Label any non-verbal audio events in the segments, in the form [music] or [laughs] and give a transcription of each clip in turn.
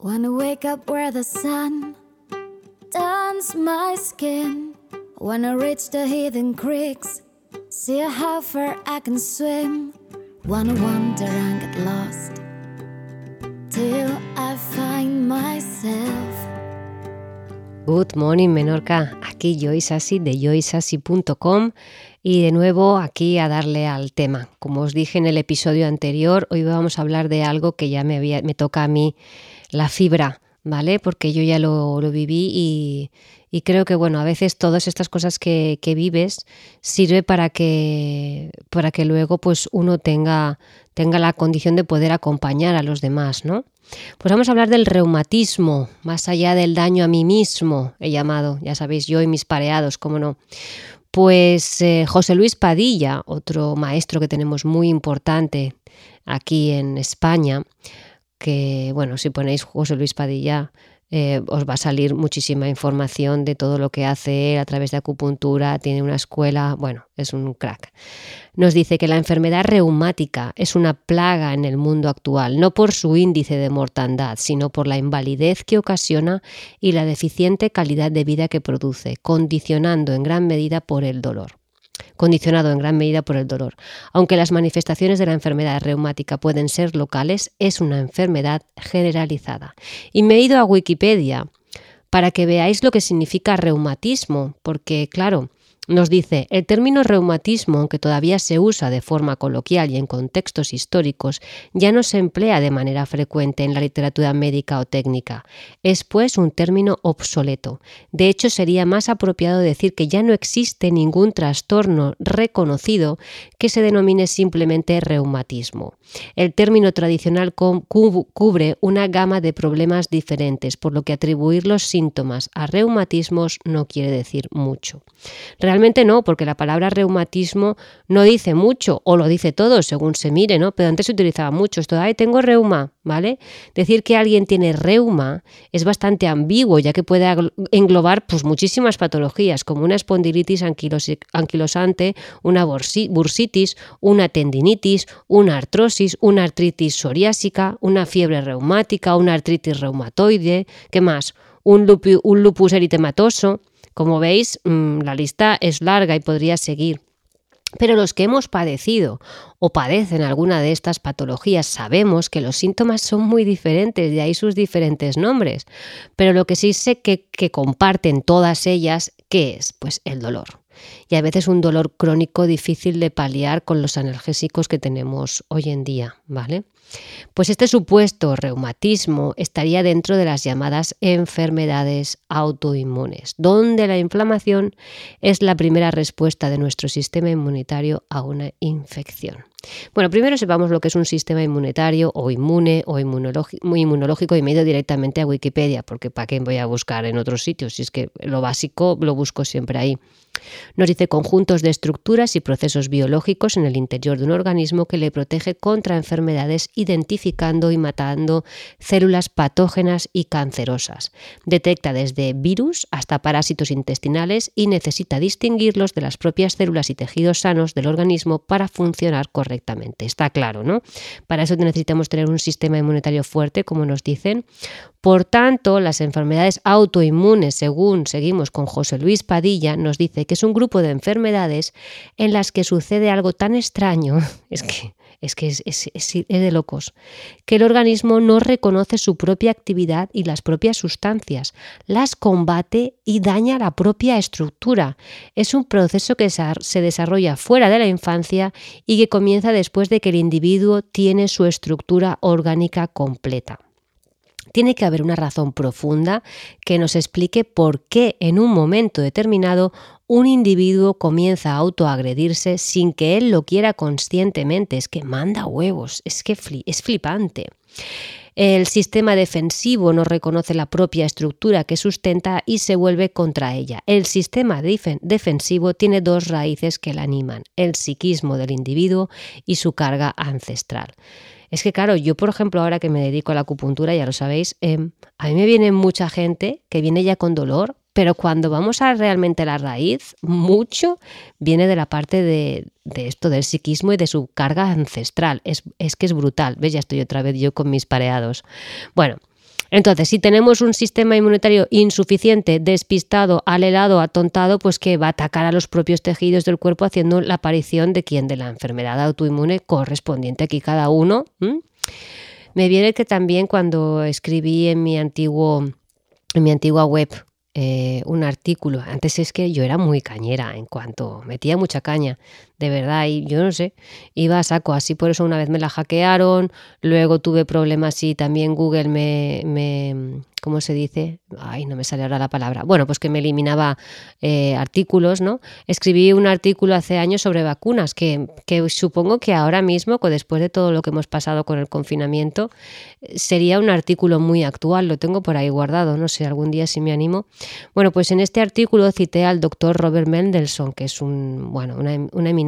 Wanna wake up where the sun turns my skin. Wanna reach the hidden creeks, see how far I can swim. Wanna wander and get lost till I find myself. Good morning Menorca, aquí Joyce Assi de joyceassi.com y de nuevo aquí a darle al tema. Como os dije en el episodio anterior, hoy vamos a hablar de algo que ya me, había, me toca a mí la fibra, ¿vale? Porque yo ya lo, lo viví y, y, creo que, bueno, a veces todas estas cosas que, que, vives sirve para que, para que luego pues uno tenga, tenga la condición de poder acompañar a los demás, ¿no? Pues vamos a hablar del reumatismo, más allá del daño a mí mismo, he llamado, ya sabéis, yo y mis pareados, cómo no. Pues eh, José Luis Padilla, otro maestro que tenemos muy importante aquí en España, que, bueno, si ponéis José Luis Padilla, eh, os va a salir muchísima información de todo lo que hace él a través de acupuntura, tiene una escuela, bueno, es un crack. Nos dice que la enfermedad reumática es una plaga en el mundo actual, no por su índice de mortandad, sino por la invalidez que ocasiona y la deficiente calidad de vida que produce, condicionando en gran medida por el dolor condicionado en gran medida por el dolor. Aunque las manifestaciones de la enfermedad reumática pueden ser locales, es una enfermedad generalizada. Y me he ido a Wikipedia para que veáis lo que significa reumatismo, porque claro, nos dice, el término reumatismo, aunque todavía se usa de forma coloquial y en contextos históricos, ya no se emplea de manera frecuente en la literatura médica o técnica. Es pues un término obsoleto. De hecho, sería más apropiado decir que ya no existe ningún trastorno reconocido que se denomine simplemente reumatismo. El término tradicional cubre una gama de problemas diferentes, por lo que atribuir los síntomas a reumatismos no quiere decir mucho. No, porque la palabra reumatismo no dice mucho, o lo dice todo, según se mire, ¿no? Pero antes se utilizaba mucho esto, ay, tengo reuma, ¿vale? Decir que alguien tiene reuma es bastante ambiguo, ya que puede englobar pues, muchísimas patologías, como una espondilitis anquilosante, una bursitis, una tendinitis, una artrosis, una artritis psoriásica, una fiebre reumática, una artritis reumatoide, ¿qué más? Un lupus eritematoso. Como veis, mm, la lista es larga y podría seguir. Pero los que hemos padecido o padecen alguna de estas patologías sabemos que los síntomas son muy diferentes, de ahí sus diferentes nombres. Pero lo que sí sé que, que comparten todas ellas, ¿qué es? Pues el dolor. Y a veces un dolor crónico difícil de paliar con los analgésicos que tenemos hoy en día, ¿vale? Pues este supuesto reumatismo estaría dentro de las llamadas enfermedades autoinmunes, donde la inflamación es la primera respuesta de nuestro sistema inmunitario a una infección. Bueno, primero sepamos lo que es un sistema inmunitario o inmune o inmunológico y me ido directamente a Wikipedia, porque ¿para qué voy a buscar en otros sitios? Si es que lo básico lo busco siempre ahí. Nos dice conjuntos de estructuras y procesos biológicos en el interior de un organismo que le protege contra enfermedades identificando y matando células patógenas y cancerosas. Detecta desde virus hasta parásitos intestinales y necesita distinguirlos de las propias células y tejidos sanos del organismo para funcionar correctamente. Está claro, ¿no? Para eso necesitamos tener un sistema inmunitario fuerte, como nos dicen. Por tanto, las enfermedades autoinmunes, según seguimos con José Luis Padilla, nos dice que es un grupo de enfermedades en las que sucede algo tan extraño, [laughs] es que es que es, de locos, que el organismo no reconoce su propia actividad y las propias sustancias, las combate y daña la propia estructura. Es un proceso que se desarrolla fuera de la infancia y que comienza después de que el individuo tiene su estructura orgánica completa. Tiene que haber una razón profunda que nos explique por qué en un momento determinado un individuo comienza a autoagredirse sin que él lo quiera conscientemente. Es que manda huevos, es que es flipante. El sistema defensivo no reconoce la propia estructura que sustenta y se vuelve contra ella. El sistema defensivo tiene dos raíces que la animan, el psiquismo del individuo y su carga ancestral. Es que, claro, yo, por ejemplo, ahora que me dedico a la acupuntura, ya lo sabéis, em, a mí me viene mucha gente que viene ya con dolor, pero cuando vamos a realmente la raíz, mucho viene de la parte de, esto, del psiquismo y de su carga ancestral. Es, es que es brutal. ¿Ves? Ya estoy otra vez yo con mis pareados. Bueno, Entonces, si tenemos un sistema inmunitario insuficiente, despistado, alelado, atontado, pues que va a atacar a los propios tejidos del cuerpo haciendo la aparición de quien de la enfermedad autoinmune correspondiente aquí cada uno. Me viene que también cuando escribí en mi antiguo en mi antigua web eh, un artículo. Antes es que yo era muy cañera en cuanto metía mucha caña, de verdad, y yo no sé, iba a saco. Así por eso una vez me la hackearon, luego tuve problemas y también Google me, me ¿cómo se dice? Ay, no me sale ahora la palabra. Bueno, pues que me eliminaba eh, artículos, ¿no? Escribí un artículo hace años sobre vacunas, que, que, supongo que ahora mismo, después de todo lo que hemos pasado con el confinamiento, sería un artículo muy actual. Lo tengo por ahí guardado, no sé, algún día si me animo. Bueno, pues en este artículo cité al doctor Robert Mendelssohn, que es un, bueno, una, una eminencia.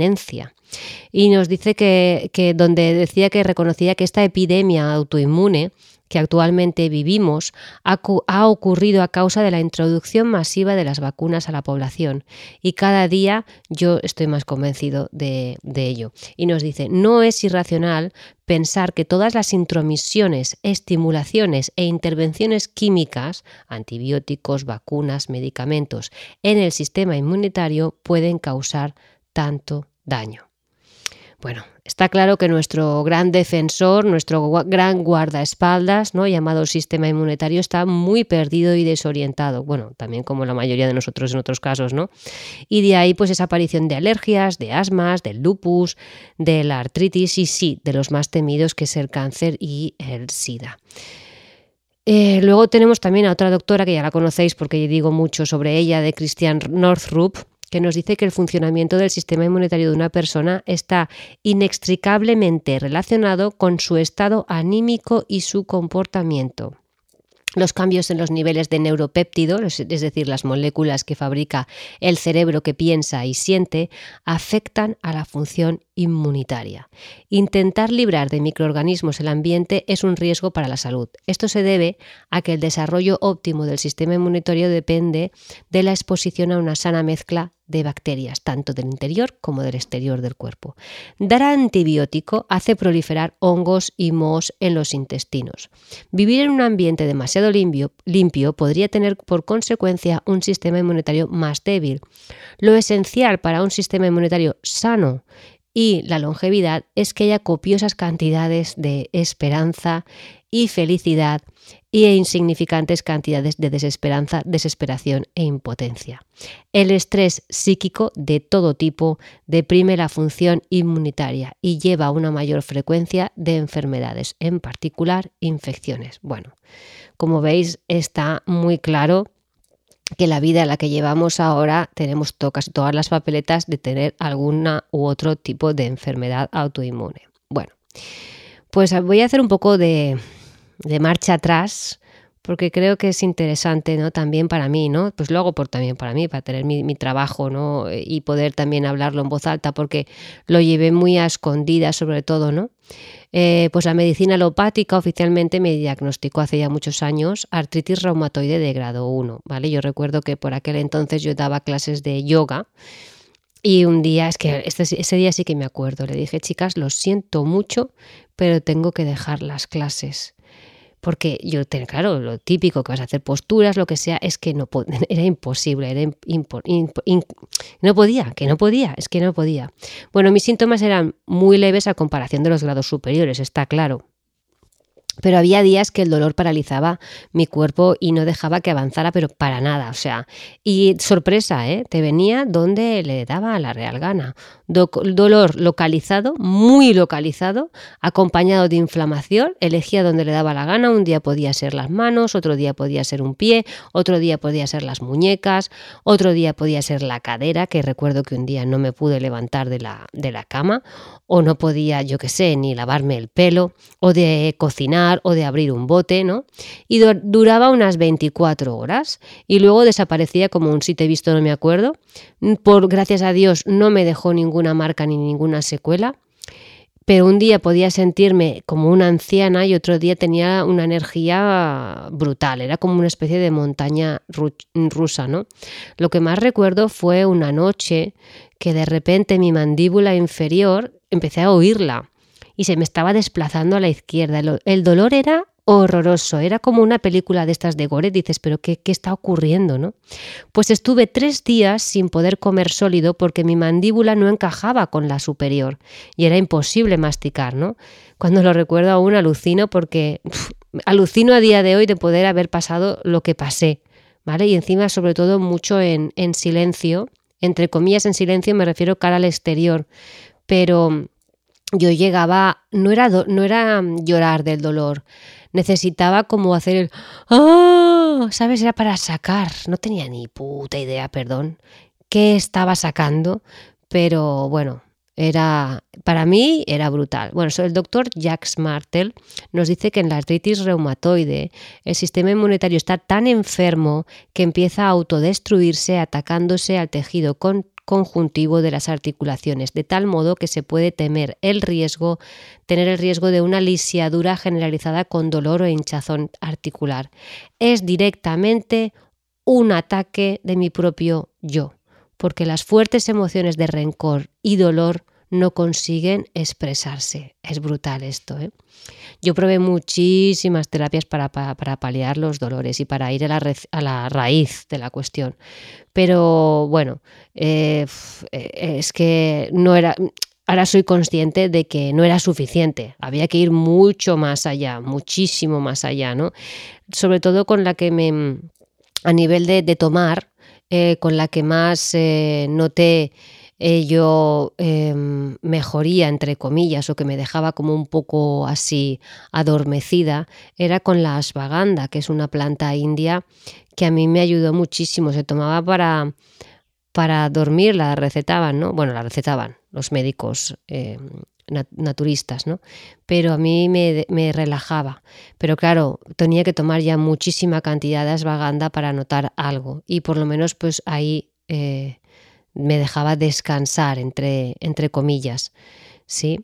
Y nos dice que, donde decía que reconocía que esta epidemia autoinmune que actualmente vivimos ha, ocurrido a causa de la introducción masiva de las vacunas a la población y cada día yo estoy más convencido de, de ello. Y nos dice, no es irracional pensar que todas las intromisiones, estimulaciones e intervenciones químicas, antibióticos, vacunas, medicamentos, en el sistema inmunitario pueden causar tanto daño. Bueno, está claro que nuestro gran defensor, nuestro gran guardaespaldas, ¿no? llamado sistema inmunitario, está muy perdido y desorientado. Bueno, también como la mayoría de nosotros en otros casos, ¿no? Y de ahí, pues, esa aparición de alergias, de asmas, del lupus, de la artritis y sí, de los más temidos, que es el cáncer y el SIDA. Eh, luego tenemos también a otra doctora que ya la conocéis porque digo mucho sobre ella, de Christian Northrup, que nos dice que el funcionamiento del sistema inmunitario de una persona está inextricablemente relacionado con su estado anímico y su comportamiento. Los cambios en los niveles de neuropéptidos, es decir, las moléculas que fabrica el cerebro que piensa y siente, afectan a la función inmunitaria. Intentar librar de microorganismos el ambiente es un riesgo para la salud. Esto se debe a que el desarrollo óptimo del sistema inmunitario depende de la exposición a una sana mezcla de bacterias, tanto del interior como del exterior del cuerpo. Dar antibiótico hace proliferar hongos y mohos en los intestinos. Vivir en un ambiente demasiado limpio, limpio podría tener por consecuencia un sistema inmunitario más débil. Lo esencial para un sistema inmunitario sano y la longevidad es que haya copiosas cantidades de esperanza y felicidad e insignificantes cantidades de desesperanza, desesperación e impotencia. El estrés psíquico de todo tipo deprime la función inmunitaria y lleva a una mayor frecuencia de enfermedades, en particular infecciones. Bueno, como veis está muy claro que la vida en la que llevamos ahora tenemos casi todas las papeletas de tener alguna u otro tipo de enfermedad autoinmune. Bueno, pues voy a hacer un poco de, de marcha atrás, porque creo que es interesante, ¿no? También para mí, ¿no? Pues lo hago por, también para mí, para tener mi, trabajo, ¿no? Y poder también hablarlo en voz alta, porque lo llevé muy a escondidas, sobre todo, ¿no? Eh, pues la medicina alopática oficialmente me diagnosticó hace ya muchos años artritis reumatoide de grado 1, ¿vale? Yo recuerdo que por aquel entonces yo daba clases de yoga y un día, es que este, ese día sí que me acuerdo, le dije, chicas, lo siento mucho, pero tengo que dejar las clases porque yo, claro, lo típico que vas a hacer posturas, lo que sea, es que no [laughs] era imposible, era no podía, que no podía, es que no podía. Bueno, mis síntomas eran muy leves a comparación de los grados superiores, está claro. Pero había días que el dolor paralizaba mi cuerpo y no dejaba que avanzara, pero para nada. O sea, y sorpresa, ¿eh? Te venía donde le daba la real gana dolor localizado, muy localizado, acompañado de inflamación, elegía donde le daba la gana, un día podía ser las manos, otro día podía ser un pie, otro día podía ser las muñecas, otro día podía ser la cadera, que recuerdo que un día no me pude levantar de la, de la cama, o no podía, yo qué sé, ni lavarme el pelo, o de cocinar, o de abrir un bote, ¿no? Y duraba unas 24 horas, y luego desaparecía como un si te he visto no me acuerdo, por gracias a Dios no me dejó ninguna marca ni ninguna secuela, pero un día podía sentirme como una anciana y otro día tenía una energía brutal, era como una especie de montaña rusa, ¿no? Lo que más recuerdo fue una noche que de repente mi mandíbula inferior empecé a oírla y se me estaba desplazando a la izquierda. El dolor era horroroso. Era como una película de estas de gore. Dices, pero qué, ¿qué, está ocurriendo? ¿no? Pues estuve tres días sin poder comer sólido porque mi mandíbula no encajaba con la superior y era imposible masticar. ¿no? Cuando lo recuerdo aún alucino porque alucino a día de hoy de poder haber pasado lo que pasé. ¿vale? Y encima, sobre todo, mucho en, en silencio. Entre comillas, en silencio me refiero cara al exterior. Pero yo llegaba, no era, no era llorar del dolor, necesitaba como hacer el ¡Ah! ¿Sabes? Era para sacar. No tenía ni puta idea, perdón, qué estaba sacando, pero bueno, era para mí era brutal. Bueno, el doctor Jacques Martel nos dice que en la artritis reumatoide el sistema inmunitario está tan enfermo que empieza a autodestruirse atacándose al tejido con conjuntivo de las articulaciones, de tal modo que se puede temer el riesgo, tener el riesgo de una lisiadura generalizada con dolor o hinchazón articular. Es directamente un ataque de mi propio yo, porque las fuertes emociones de rencor y dolor no consiguen expresarse. Es brutal esto. ¿eh? Yo probé muchísimas terapias para, para, paliar los dolores y para ir a la, a la raíz de la cuestión. Pero bueno, eh, eh, es que no era... Ahora soy consciente de que no era suficiente, había que ir mucho más allá, muchísimo más allá, ¿no? Sobre todo con la que me, a nivel de, tomar, con la que más noté yo em, mejoría, entre comillas, o que me dejaba como un poco así adormecida, era con la ashwagandha, que es una planta india que a mí me ayudó muchísimo. Se tomaba para, para dormir, la recetaban, ¿no? Bueno, la recetaban los médicos em, naturistas, ¿no? Pero a mí me, me, relajaba. Pero claro, tenía que tomar ya muchísima cantidad de ashwagandha para notar algo. Y por lo menos, pues ahí... Eh, me dejaba descansar, entre, entre comillas. ¿sí?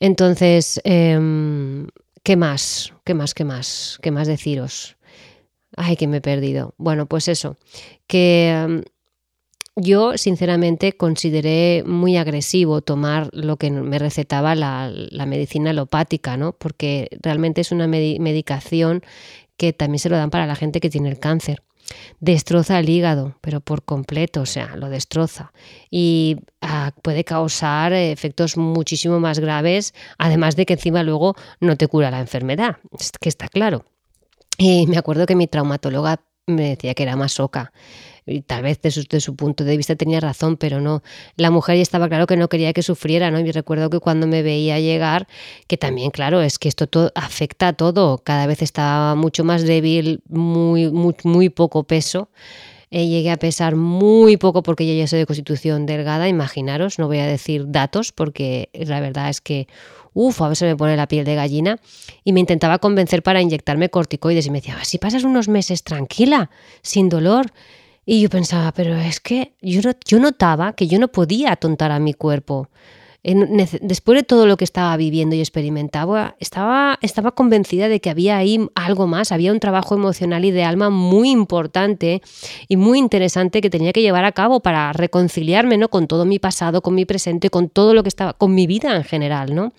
Entonces, em, ¿qué más? ¿Qué más? ¿Qué más? ¿Qué más deciros? Ay, que me he perdido. Bueno, pues eso, que em, yo sinceramente consideré muy agresivo tomar lo que me recetaba la, medicina alopática, ¿no? Porque realmente es una medicación que también se lo dan para la gente que tiene el cáncer destroza el hígado, pero por completo, o sea, lo destroza. Y ah, puede causar efectos muchísimo más graves, además de que encima luego no te cura la enfermedad, que está claro. Y me acuerdo que mi traumatóloga me decía que era masoca y tal vez desde su, punto de vista tenía razón, pero no. La mujer ya estaba claro que no quería que sufriera, ¿no? Y recuerdo que cuando me veía llegar, que también, claro, es que esto todo afecta a todo. Cada vez estaba mucho más débil, muy, muy, poco peso. Eh, llegué a pesar muy poco porque yo ya soy de constitución delgada, imaginaros, no voy a decir datos porque la verdad es que, uff, a veces me pone la piel de gallina y me intentaba convencer para inyectarme corticoides y me decía, si pasas unos meses tranquila, sin dolor, y yo pensaba, pero es que yo, yo notaba que yo no podía atontar a mi cuerpo. Después de todo lo que estaba viviendo y experimentaba, estaba, estaba convencida de que había ahí algo más, había un trabajo emocional y de alma muy importante y muy interesante que tenía que llevar a cabo para reconciliarme ¿no? con todo mi pasado, con mi presente, con todo lo que estaba, con mi vida en general, ¿no?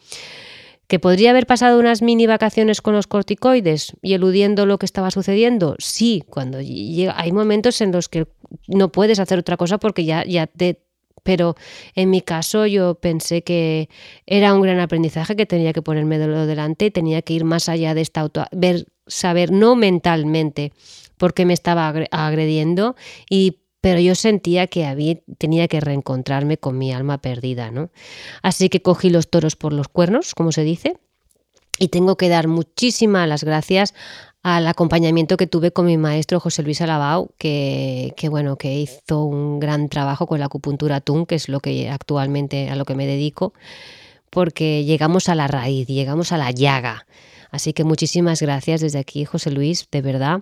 ¿Que podría haber pasado unas mini vacaciones con los corticoides y eludiendo lo que estaba sucediendo? Sí, cuando llega, hay momentos en los que no puedes hacer otra cosa porque ya, ya te... Pero en mi caso yo pensé que era un gran aprendizaje que tenía que ponerme de lo delante, tenía que ir más allá de esta auto... ver, saber no mentalmente por qué me estaba agrediendo y pero yo sentía que había, tenía que reencontrarme con mi alma perdida, ¿no? Así que cogí los toros por los cuernos, como se dice, y tengo que dar muchísimas las gracias al acompañamiento que tuve con mi maestro José Luis Alabau, que, bueno, que hizo un gran trabajo con la acupuntura TUN, que es lo que actualmente a lo que me dedico, porque llegamos a la raíz, llegamos a la llaga. Así que muchísimas gracias desde aquí, José Luis, de verdad.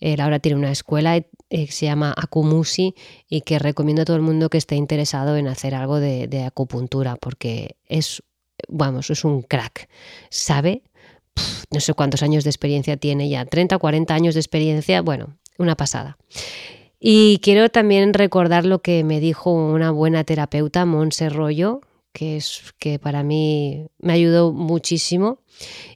Él ahora tiene una escuela eh, que se llama Akumusi y que recomiendo a todo el mundo que esté interesado en hacer algo de, acupuntura porque es, vamos, es un crack. Sabe, no sé cuántos años de experiencia tiene ya, 30, 40 años de experiencia, bueno, una pasada. Y quiero también recordar lo que me dijo una buena terapeuta, Monse Rollo, que, es, que para mí me ayudó muchísimo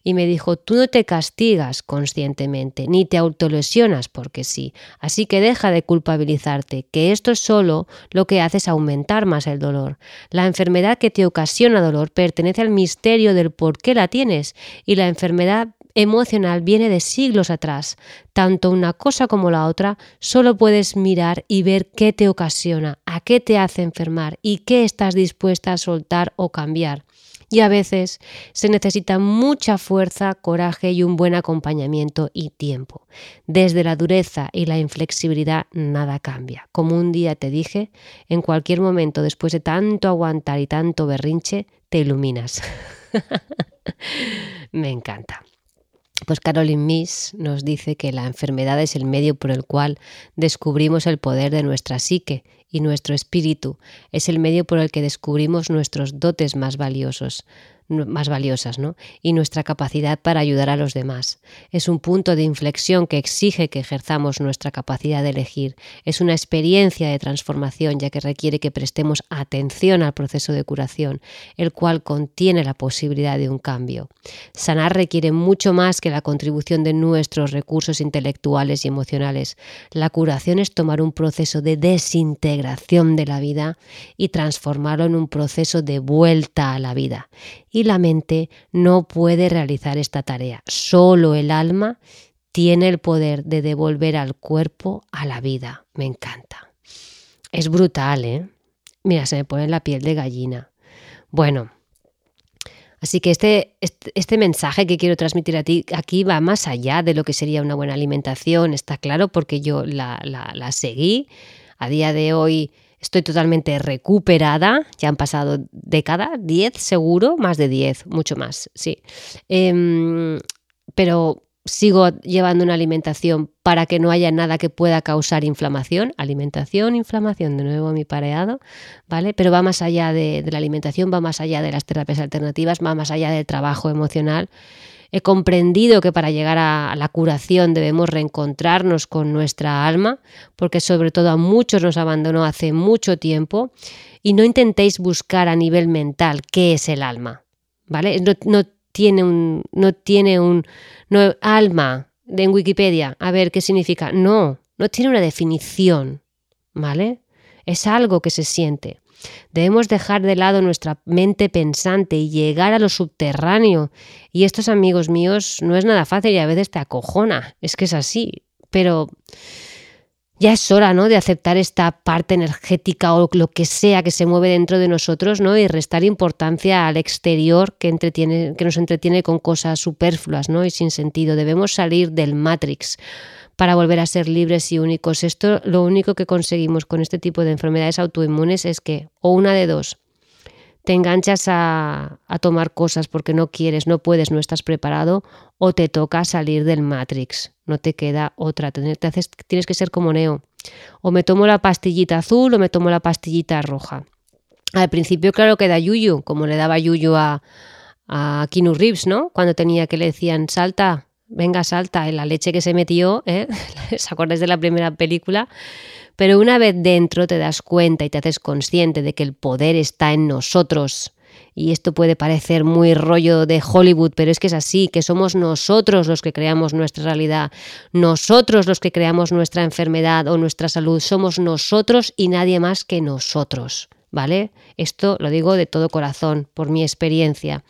y me dijo, tú no te castigas conscientemente, ni te autolesionas porque sí, así que deja de culpabilizarte, que esto es solo lo que hace es aumentar más el dolor. La enfermedad que te ocasiona dolor pertenece al misterio del por qué la tienes y la enfermedad emocional viene de siglos atrás. Tanto una cosa como la otra solo puedes mirar y ver qué te ocasiona, a qué te hace enfermar y qué estás dispuesta a soltar o cambiar y a veces se necesita mucha fuerza, coraje y un buen acompañamiento y tiempo. Desde la dureza y la inflexibilidad nada cambia. Como un día te dije, en cualquier momento después de tanto aguantar y tanto berrinche, te iluminas. [laughs] Me encanta. Pues Caroline Miss nos dice que la enfermedad es el medio por el cual descubrimos el poder de nuestra psique y nuestro espíritu. Es el medio por el que descubrimos nuestros dotes más valiosos más valiosas, ¿no? Y nuestra capacidad para ayudar a los demás. Es un punto de inflexión que exige que ejerzamos nuestra capacidad de elegir. Es una experiencia de transformación, ya que requiere que prestemos atención al proceso de curación, el cual contiene la posibilidad de un cambio. Sanar requiere mucho más que la contribución de nuestros recursos intelectuales y emocionales. La curación es tomar un proceso de desintegración de la vida y transformarlo en un proceso de vuelta a la vida la mente no puede realizar esta tarea. Solo el alma tiene el poder de devolver al cuerpo a la vida. Me encanta. Es brutal, ¿eh? Mira, se me pone la piel de gallina. Bueno, así que este, este, este, mensaje que quiero transmitir a ti aquí va más allá de lo que sería una buena alimentación, está claro, porque yo la, la, la seguí. A día de hoy Estoy totalmente recuperada, ya han pasado décadas, 10 seguro, más de 10, mucho más, sí. Em, pero sigo llevando una alimentación para que no haya nada que pueda causar inflamación. Alimentación, inflamación, de nuevo mi pareado, ¿vale? Pero va más allá de, de la alimentación, va más allá de las terapias alternativas, va más allá del trabajo emocional He comprendido que para llegar a la curación debemos reencontrarnos con nuestra alma, porque sobre todo a muchos nos abandonó hace mucho tiempo, y no intentéis buscar a nivel mental qué es el alma, ¿vale? No, tiene un, no tiene un, no, alma en Wikipedia, a ver qué significa. No, no tiene una definición, ¿vale? Es algo que se siente. Debemos dejar de lado nuestra mente pensante y llegar a lo subterráneo. Y estos amigos míos no es nada fácil y a veces te acojona. Es que es así. Pero ya es hora, ¿no? De aceptar esta parte energética o lo que sea que se mueve dentro de nosotros, ¿no? Y restar importancia al exterior que, entretiene, que nos entretiene con cosas superfluas, ¿no? Y sin sentido. Debemos salir del Matrix para volver a ser libres y únicos. Esto lo único que conseguimos con este tipo de enfermedades autoinmunes es que, o una de dos, te enganchas a, tomar cosas porque no quieres, no puedes, no estás preparado, o te toca salir del Matrix. No te queda otra. Tienes que ser como Neo. O me tomo la pastillita azul o me tomo la pastillita roja. Al principio, claro que da yuyu, como le daba yuyu a, a Kinu Reeves, ¿no? Cuando tenía que le decían, salta, venga, salta, en la leche que se metió, ¿eh? [laughs] ¿os acordáis de la primera película? Pero una vez dentro te das cuenta y te haces consciente de que el poder está en nosotros. Y esto puede parecer muy rollo de Hollywood, pero es que es así, que somos nosotros los que creamos nuestra realidad, nosotros los que creamos nuestra enfermedad o nuestra salud, somos nosotros y nadie más que nosotros. ¿Vale? Esto lo digo de todo corazón, por mi experiencia.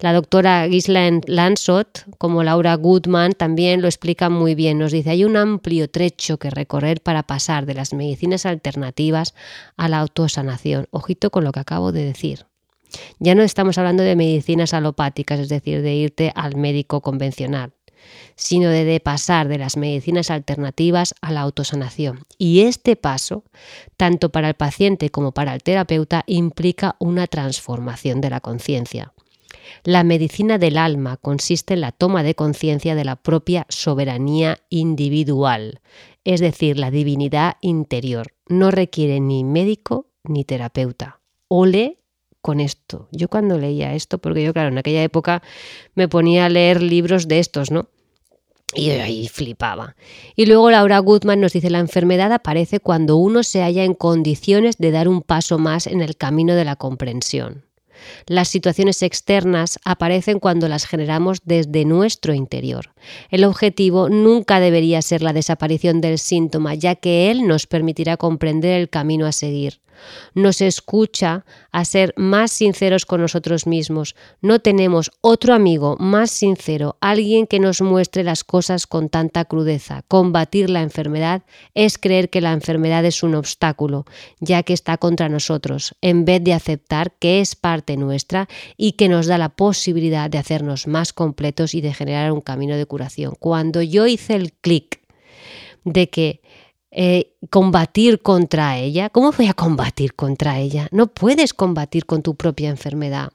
La doctora Ghislaine Lansot, como Laura Goodman, también lo explica muy bien. Nos dice, hay un amplio trecho que recorrer para pasar de las medicinas alternativas a la autosanación. Ojito con lo que acabo de decir. Ya no estamos hablando de medicinas alopáticas, es decir, de irte al médico convencional sino de, pasar de las medicinas alternativas a la autosanación. Y este paso, tanto para el paciente como para el terapeuta, implica una transformación de la conciencia. La medicina del alma consiste en la toma de conciencia de la propia soberanía individual, es decir, la divinidad interior. No requiere ni médico ni terapeuta. Ole con esto. Yo cuando leía esto, porque yo claro, en aquella época me ponía a leer libros de estos, ¿no? Y ahí flipaba. Y luego Laura Goodman nos dice, la enfermedad aparece cuando uno se halla en condiciones de dar un paso más en el camino de la comprensión. Las situaciones externas aparecen cuando las generamos desde nuestro interior. El objetivo nunca debería ser la desaparición del síntoma, ya que él nos permitirá comprender el camino a seguir nos escucha a ser más sinceros con nosotros mismos. No tenemos otro amigo más sincero, alguien que nos muestre las cosas con tanta crudeza. Combatir la enfermedad es creer que la enfermedad es un obstáculo, ya que está contra nosotros, en vez de aceptar que es parte nuestra y que nos da la posibilidad de hacernos más completos y de generar un camino de curación. Cuando yo hice el clic de que eh, combatir contra ella. ¿Cómo voy a combatir contra ella? No puedes combatir con tu propia enfermedad.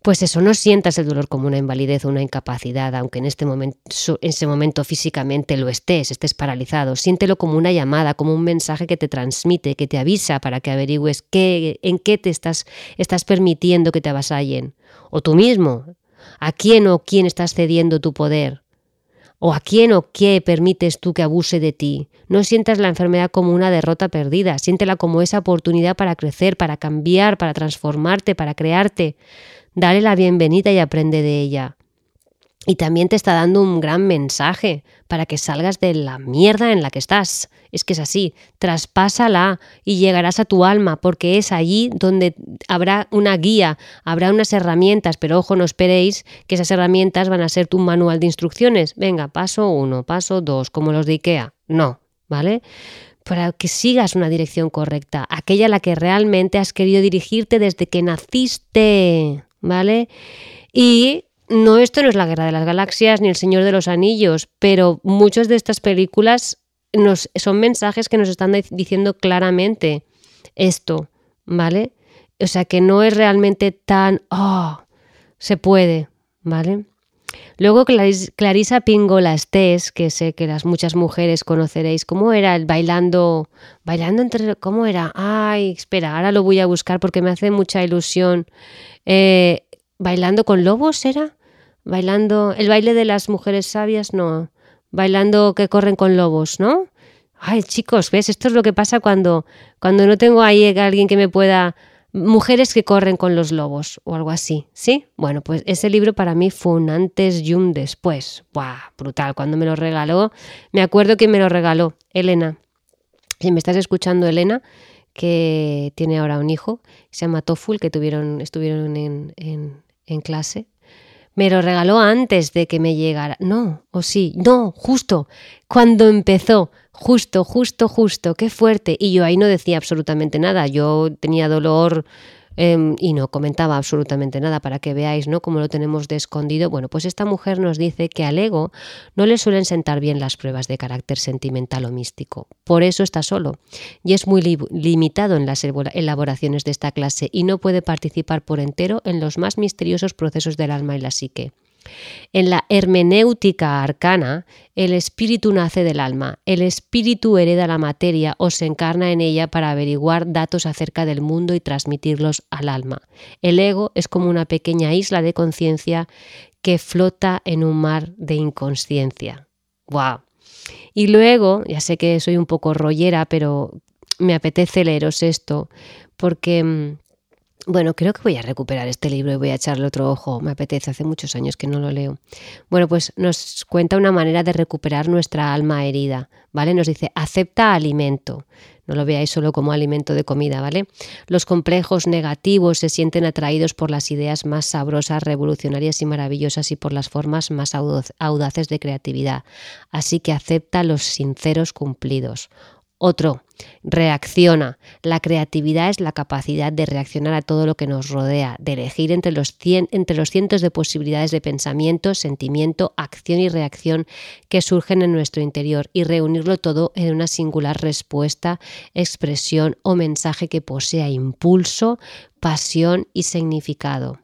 Pues eso, no sientas el dolor como una invalidez o una incapacidad, aunque en este momento, en ese momento físicamente lo estés, estés paralizado. Siéntelo como una llamada, como un mensaje que te transmite, que te avisa para que averigües qué, en qué te estás, estás permitiendo que te avasallen. O tú mismo, a quién o quién estás cediendo tu poder. ¿O a quién o qué permites tú que abuse de ti? No sientas la enfermedad como una derrota perdida, siéntela como esa oportunidad para crecer, para cambiar, para transformarte, para crearte. Dale la bienvenida y aprende de ella. Y también te está dando un gran mensaje para que salgas de la mierda en la que estás. Es que es así, traspásala y llegarás a tu alma, porque es allí donde habrá una guía, habrá unas herramientas, pero ojo, no esperéis que esas herramientas van a ser tu manual de instrucciones. Venga, paso uno, paso dos, como los de IKEA. No, ¿vale? Para que sigas una dirección correcta, aquella a la que realmente has querido dirigirte desde que naciste, ¿vale? Y no, esto no es la Guerra de las Galaxias ni el Señor de los Anillos, pero muchas de estas películas nos, son mensajes que nos están diciendo claramente esto, ¿vale? O sea que no es realmente tan, oh, se puede, ¿vale? Luego Clarisa Pingolastés, que sé que las muchas mujeres conoceréis, ¿cómo era el bailando? Bailando entre... ¿Cómo era? Ay, espera, ahora lo voy a buscar porque me hace mucha ilusión. Eh, ¿Bailando con lobos era? Bailando el baile de las mujeres sabias, no, bailando que corren con lobos, ¿no? Ay, chicos, ¿ves? Esto es lo que pasa cuando, cuando no tengo ahí alguien que me pueda... Mujeres que corren con los lobos o algo así, ¿sí? Bueno, pues ese libro para mí fue un antes y un después. ¡Buah! Brutal. Cuando me lo regaló, me acuerdo que me lo regaló Elena. Si me estás escuchando, Elena, que tiene ahora un hijo, se llama Toful, que tuvieron, estuvieron en, en, en clase me lo regaló antes de que me llegara. No, o sí, no, justo, cuando empezó, justo, justo, justo, qué fuerte. Y yo ahí no decía absolutamente nada, yo tenía dolor Em, y no comentaba absolutamente nada para que veáis ¿no? cómo lo tenemos de escondido. Bueno, pues esta mujer nos dice que al ego no le suelen sentar bien las pruebas de carácter sentimental o místico. Por eso está solo y es muy limitado en las elaboraciones de esta clase y no puede participar por entero en los más misteriosos procesos del alma y la psique. En la hermenéutica arcana, el espíritu nace del alma, el espíritu hereda la materia o se encarna en ella para averiguar datos acerca del mundo y transmitirlos al alma. El ego es como una pequeña isla de conciencia que flota en un mar de inconsciencia. ¡Wow! Y luego, ya sé que soy un poco rollera, pero me apetece leeros esto porque mm, bueno, creo que voy a recuperar este libro y voy a echarle otro ojo. Me apetece, hace muchos años que no lo leo. Bueno, pues nos cuenta una manera de recuperar nuestra alma herida, ¿vale? Nos dice, acepta alimento. No lo veáis solo como alimento de comida, ¿vale? Los complejos negativos se sienten atraídos por las ideas más sabrosas, revolucionarias y maravillosas y por las formas más audaces de creatividad. Así que acepta los sinceros cumplidos. Otro, reacciona. La creatividad es la capacidad de reaccionar a todo lo que nos rodea, de elegir entre los, cientos de posibilidades de pensamiento, sentimiento, acción y reacción que surgen en nuestro interior y reunirlo todo en una singular respuesta, expresión o mensaje que posea impulso, pasión y significado.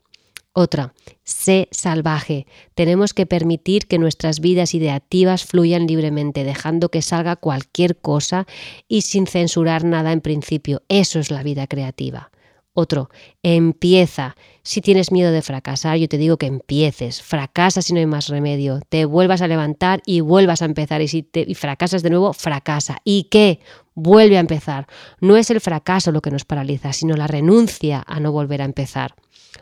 Otra, sé salvaje. Tenemos que permitir que nuestras vidas ideativas fluyan libremente, dejando que salga cualquier cosa y sin censurar nada en principio. Eso es la vida creativa. Otro, empieza. Si tienes miedo de fracasar, yo te digo que empieces. Fracasa si no hay más remedio. Te vuelvas a levantar y vuelvas a empezar. Y si te, fracasas de nuevo, fracasa. ¿Y qué? vuelve a empezar. No es el fracaso lo que nos paraliza, sino la renuncia a no volver a empezar.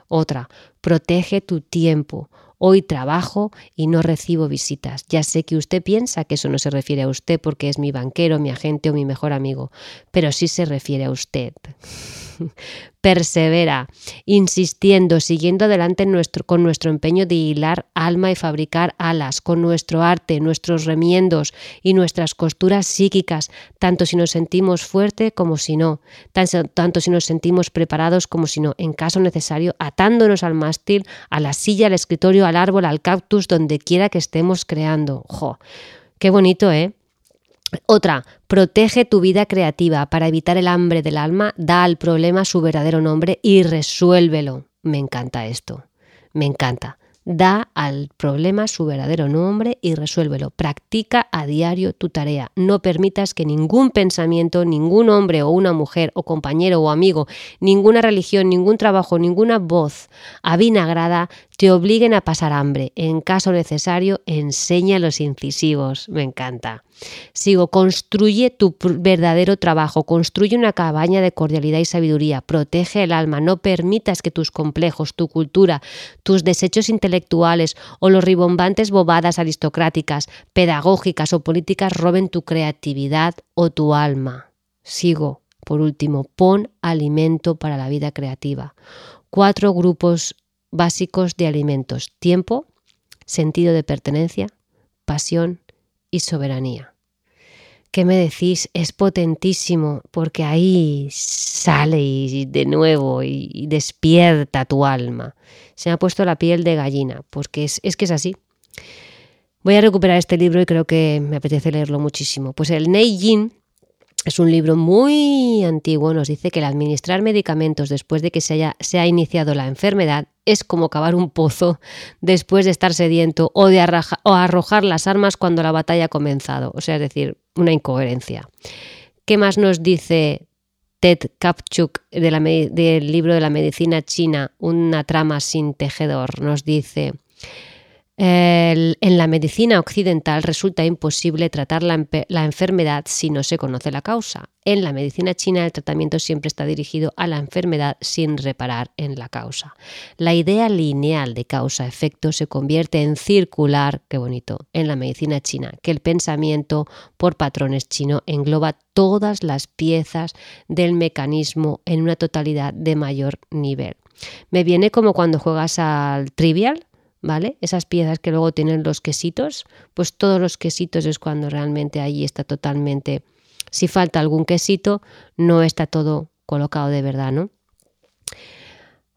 Otra, protege tu tiempo. Hoy trabajo y no recibo visitas. Ya sé que usted piensa que eso no se refiere a usted porque es mi banquero, mi agente o mi mejor amigo, pero sí se refiere a usted. [laughs] Persevera, insistiendo, siguiendo adelante con nuestro empeño de hilar alma y fabricar alas, con nuestro arte, nuestros remiendos y nuestras costuras psíquicas, tanto si nos sentimos fuerte como si no, tanto si nos sentimos preparados como si no, en caso necesario, atándonos al mástil, a la silla, al escritorio, al árbol, al cactus, donde quiera que estemos creando. ¡Jo! Qué bonito, ¿eh? Otra, protege tu vida creativa para evitar el hambre del alma, da al problema su verdadero nombre y resuélvelo. Me encanta esto, me encanta. Da al problema su verdadero nombre y resuélvelo. Practica a diario tu tarea. No permitas que ningún pensamiento, ningún hombre o una mujer o compañero o amigo, ninguna religión, ningún trabajo, ninguna voz avinagrada te obliguen a pasar hambre. En caso necesario, enseña los incisivos. Me encanta. Sigo, construye tu verdadero trabajo, construye una cabaña de cordialidad y sabiduría, protege el alma, no permitas que tus complejos, tu cultura, tus desechos intelectuales o los ribombantes bobadas aristocráticas, pedagógicas o políticas roben tu creatividad o tu alma. Sigo, por último, pon alimento para la vida creativa. Cuatro grupos básicos de alimentos. Tiempo, sentido de pertenencia, pasión y soberanía. ¿Qué me decís? Es potentísimo porque ahí sale y de nuevo y despierta tu alma. Se me ha puesto la piel de gallina, porque es, es que es así. Voy a recuperar este libro y creo que me apetece leerlo muchísimo. Pues el Neijin es un libro muy antiguo, nos dice que el administrar medicamentos después de que se haya ha iniciado la enfermedad es como cavar un pozo después de estar sediento o de o arrojar las armas cuando la batalla ha comenzado. O sea, es decir, una incoherencia. ¿Qué más nos dice Ted Kapchuk del libro de la medicina china, Una trama sin tejedor? Nos dice en la medicina occidental resulta imposible tratar la, la, enfermedad si no se conoce la causa. En la medicina china el tratamiento siempre está dirigido a la enfermedad sin reparar en la causa. La idea lineal de causa-efecto se convierte en circular, qué bonito, en la medicina china, que el pensamiento por patrones chino engloba todas las piezas del mecanismo en una totalidad de mayor nivel. Me viene como cuando juegas al trivial, ¿vale? Esas piezas que luego tienen los quesitos, pues todos los quesitos es cuando realmente ahí está totalmente, si falta algún quesito, no está todo colocado de verdad, ¿no?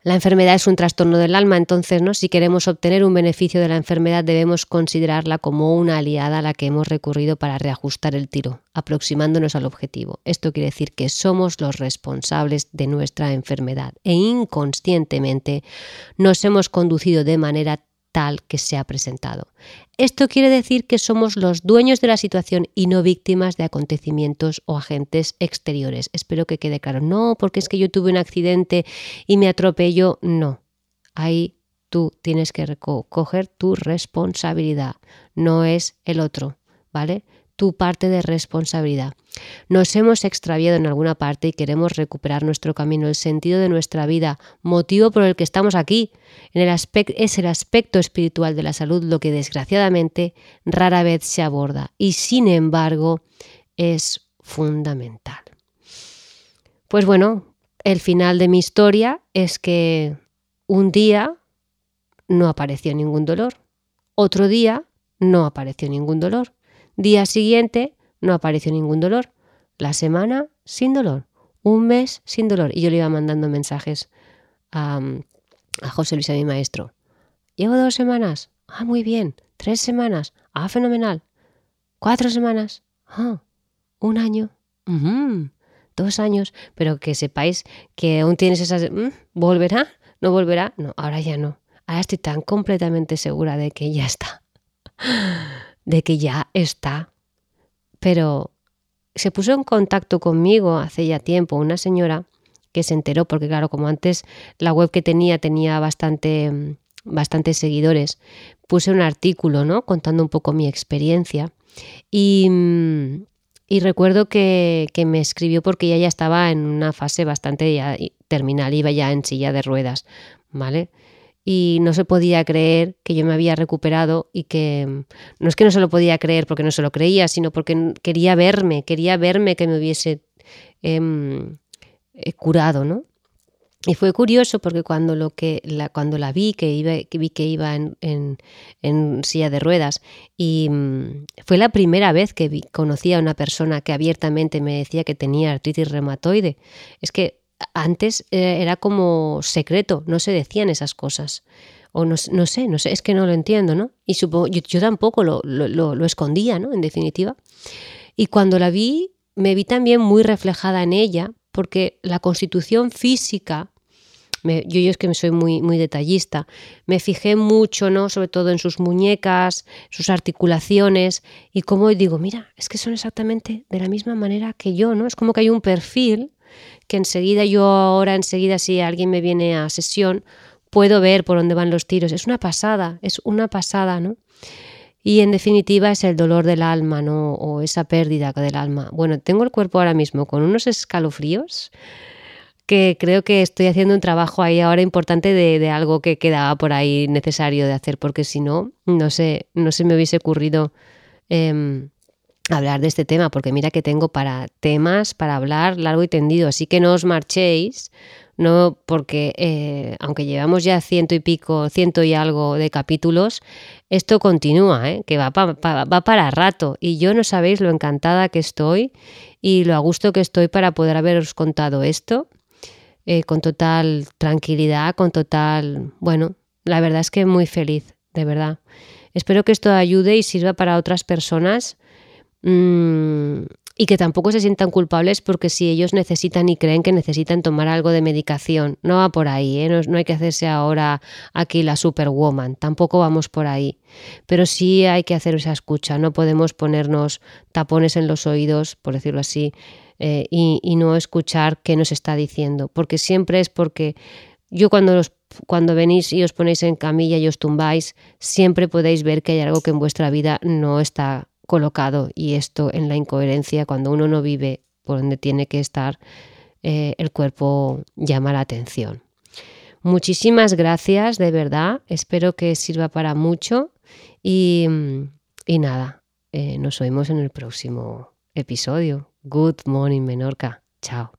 La enfermedad es un trastorno del alma, entonces, ¿no? Si queremos obtener un beneficio de la enfermedad, debemos considerarla como una aliada a la que hemos recurrido para reajustar el tiro, aproximándonos al objetivo. Esto quiere decir que somos los responsables de nuestra enfermedad e inconscientemente nos hemos conducido de manera tal que se ha presentado. Esto quiere decir que somos los dueños de la situación y no víctimas de acontecimientos o agentes exteriores. Espero que quede claro. No, porque es que yo tuve un accidente y me atropello. No. Ahí tú tienes que coger tu responsabilidad. No es el otro. ¿Vale? Tu parte de responsabilidad. Nos hemos extraviado en alguna parte y queremos recuperar nuestro camino, el sentido de nuestra vida, motivo por el que estamos aquí. En el es el aspecto espiritual de la salud lo que desgraciadamente rara vez se aborda y sin embargo es fundamental. Pues bueno, el final de mi historia es que un día no apareció ningún dolor, otro día no apareció ningún dolor Día siguiente no apareció ningún dolor. La semana sin dolor. Un mes sin dolor. Y yo le iba mandando mensajes a, a José Luis, a mi maestro. Llevo dos semanas. Ah, muy bien. Tres semanas. Ah, fenomenal. Cuatro semanas. Ah, un año. Dos años. Pero que sepáis que aún tienes esas... Mm, ¿Volverá? ¿No volverá? No, ahora ya no. Ahora estoy tan completamente segura de que ya está de que ya está. Pero se puso en contacto conmigo hace ya tiempo una señora que se enteró, porque claro, como antes la web que tenía tenía bastante, bastantes seguidores, puse un artículo, ¿no? Contando un poco mi experiencia. Y, y recuerdo que, que, me escribió porque ella ya estaba en una fase bastante terminal, iba ya en silla de ruedas, ¿vale? Y no se podía creer que yo me había recuperado y que no es que no se lo podía creer porque no se lo creía, sino porque quería verme, quería verme que me hubiese em, eh, curado, ¿no? Y fue curioso porque cuando, lo que, la, cuando la vi, que, iba, vi que iba en, silla de ruedas, y mm, fue la primera vez que conocí a una persona que abiertamente me decía que tenía artritis reumatoide. Es que antes eh, era como secreto, no se decían esas cosas. O no, no sé, no sé, es que no lo entiendo, ¿no? Y supongo, yo, tampoco lo, lo, lo escondía, ¿no? En definitiva. Y cuando la vi, me vi también muy reflejada en ella, porque la constitución física yo, yo es que soy muy, muy detallista, me fijé mucho, ¿no? Sobre todo en sus muñecas, sus articulaciones, y como digo, mira, es que son exactamente de la misma manera que yo, ¿no? Es como que hay un perfil que enseguida yo ahora, enseguida si alguien me viene a sesión, puedo ver por dónde van los tiros. Es una pasada, es una pasada, ¿no? Y en definitiva es el dolor del alma, ¿no? O esa pérdida del alma. Bueno, tengo el cuerpo ahora mismo con unos escalofríos que creo que estoy haciendo un trabajo ahí ahora importante de, algo que quedaba por ahí necesario de hacer, porque si no, no sé, no se me hubiese ocurrido em, hablar de este tema, porque mira que tengo para temas para hablar largo y tendido, así que no os marchéis, no porque eh, aunque llevamos ya ciento y pico, ciento y algo de capítulos, esto continúa, ¿eh? que va, va para rato y yo no sabéis lo encantada que estoy y lo a gusto que estoy para poder haberos contado esto eh, con total tranquilidad, con total, bueno, la verdad es que muy feliz, de verdad. Espero que esto ayude y sirva para otras personas mmm, y que tampoco se sientan culpables porque si ellos necesitan y creen que necesitan tomar algo de medicación, no va por ahí, ¿eh? no, no, hay que hacerse ahora aquí la superwoman, tampoco vamos por ahí, pero sí hay que hacer esa escucha, no podemos ponernos tapones en los oídos, por decirlo así, eh, y, no escuchar qué nos está diciendo, porque siempre es porque yo cuando, cuando venís y os ponéis en camilla y os tumbáis, siempre podéis ver que hay algo que en vuestra vida no está colocado y esto en la incoherencia, cuando uno no vive por donde tiene que estar, eh, el cuerpo llama la atención. Muchísimas gracias, de verdad. Espero que sirva para mucho y, nada, eh, nos oímos en el próximo episodio. Good morning, Menorca. Chao.